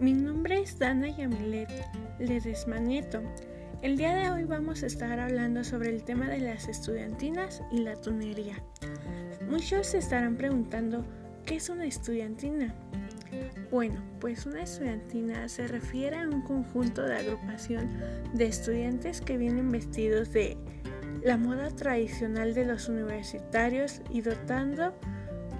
Mi nombre es Dana Yamilet Ledesma Nieto. El día de hoy vamos a estar hablando sobre el tema de las estudiantinas y la tunería. Muchos se estarán preguntando, ¿qué es una estudiantina? Bueno, pues una estudiantina se refiere a un conjunto de agrupación de estudiantes que vienen vestidos de la moda tradicional de los universitarios y dotando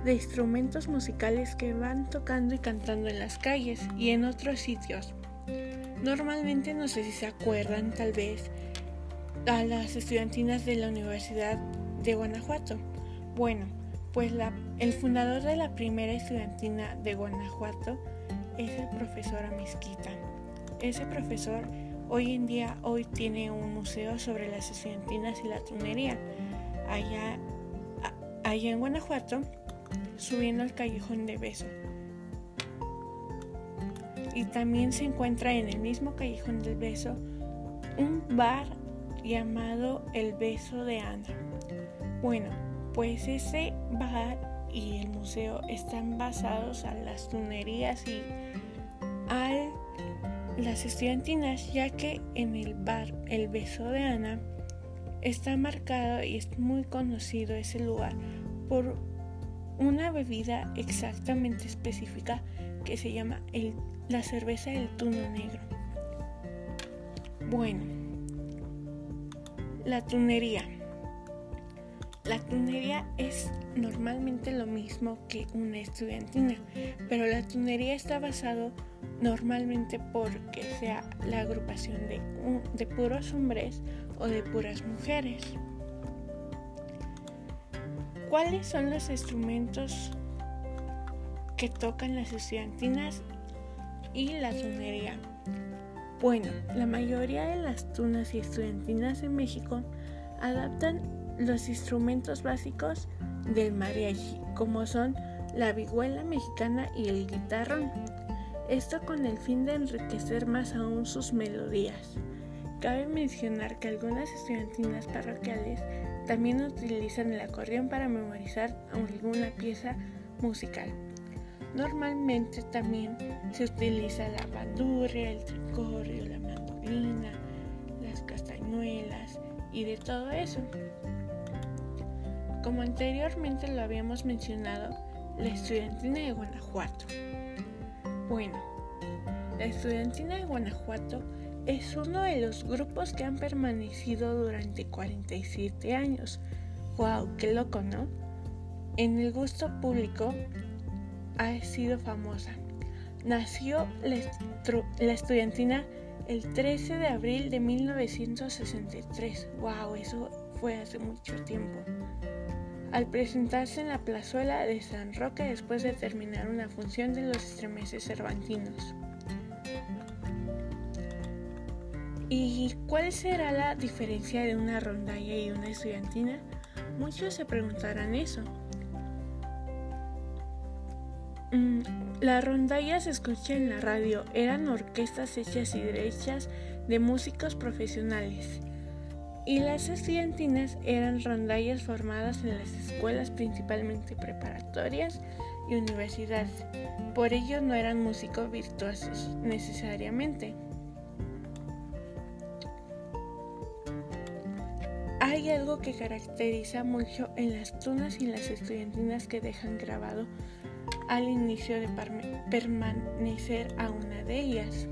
de instrumentos musicales que van tocando y cantando en las calles y en otros sitios. Normalmente no sé si se acuerdan tal vez a las estudiantinas de la Universidad de Guanajuato. Bueno, pues el fundador de la primera estudiantina de Guanajuato es el profesor Amisquita. Ese profesor hoy en día hoy tiene un museo sobre las estudiantinas y la tunería. Allá, allá en Guanajuato subiendo al callejón de Beso. Y también se encuentra en el mismo callejón del Beso un bar llamado El Beso de Ana. Bueno, pues ese bar y el museo están basados a las tunerías y a las estudiantinas, ya que en el bar El Beso de Ana está marcado y es muy conocido ese lugar por una bebida exactamente específica que se llama la cerveza del tuno negro. Bueno, la tunería. La tunería es normalmente lo mismo que una estudiantina, pero la tunería está basado normalmente porque sea la agrupación de, de puros hombres o de puras mujeres. ¿Cuáles son los instrumentos que tocan las estudiantinas y la tunería? Bueno, la mayoría de las tunas y estudiantinas en México adaptan los instrumentos básicos del mariachi, como son la vihuela mexicana y el guitarrón. Esto con el fin de enriquecer más aún sus melodías. Cabe mencionar que algunas estudiantinas parroquiales también utilizan el acordeón para memorizar alguna pieza musical. Normalmente también se utiliza la bandurria, el tricorrio, la mandolina, las castañuelas y de todo eso. Como anteriormente lo habíamos mencionado, la estudiantina de Guanajuato. Bueno, la estudiantina de Guanajuato es uno de los grupos que han permanecido durante 47 años. ¡Wow! ¡Qué loco, ¿no? En el gusto público ha sido famosa. Nació la, estudiantina el 13 de abril de 1963. ¡Wow! Eso fue hace mucho tiempo. Al presentarse en la plazuela de San Roque después de terminar una función de los estremeces cervantinos. ¿Y cuál será la diferencia de una rondalla y una estudiantina? Muchos se preguntarán eso. Mm, la rondalla se escucha en la radio, eran orquestas hechas y derechas de músicos profesionales. Y las estudiantinas eran rondallas formadas en las escuelas principalmente preparatorias y universidades. Por ello no eran músicos virtuosos necesariamente. Hay algo que caracteriza mucho en las tunas y las estudiantinas que dejan grabado al inicio de permanecer a una de ellas.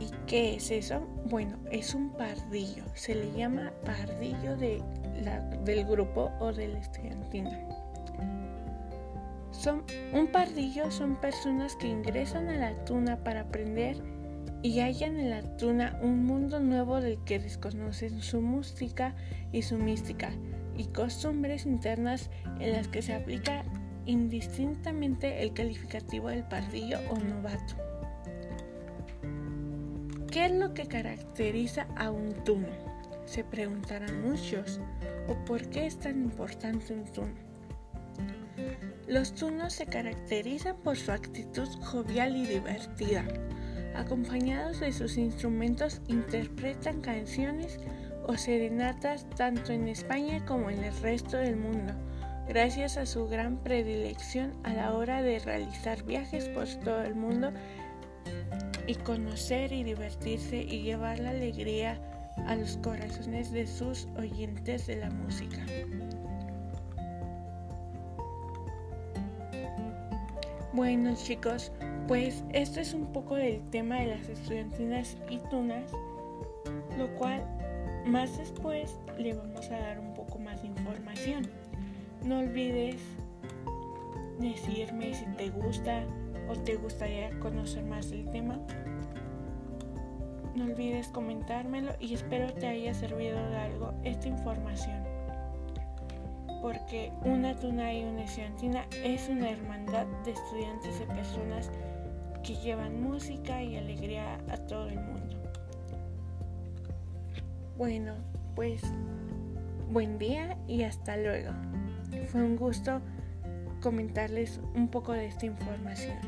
¿Y qué es eso? Bueno, es un pardillo. Se le llama pardillo de del grupo o de la estudiantina. Son, un pardillo son personas que ingresan a la tuna para aprender y hallan en la tuna un mundo nuevo del que desconocen su música y su mística y costumbres internas en las que se aplica indistintamente el calificativo del pardillo o novato. ¿Qué es lo que caracteriza a un tuno? Se preguntarán muchos. ¿O por qué es tan importante un tuno? Los tunos se caracterizan por su actitud jovial y divertida acompañados de sus instrumentos, interpretan canciones o serenatas tanto en España como en el resto del mundo, gracias a su gran predilección a la hora de realizar viajes por todo el mundo y conocer y divertirse y llevar la alegría a los corazones de sus oyentes de la música. Bueno chicos, pues esto es un poco del tema de las estudiantinas y tunas, lo cual más después le vamos a dar un poco más de información. No olvides decirme si te gusta o te gustaría conocer más del tema. No olvides comentármelo y espero te haya servido de algo esta información. Porque una tuna y una estudiantina es una hermandad de estudiantes y personas que llevan música y alegría a todo el mundo. Bueno, pues buen día y hasta luego. Fue un gusto comentarles un poco de esta información.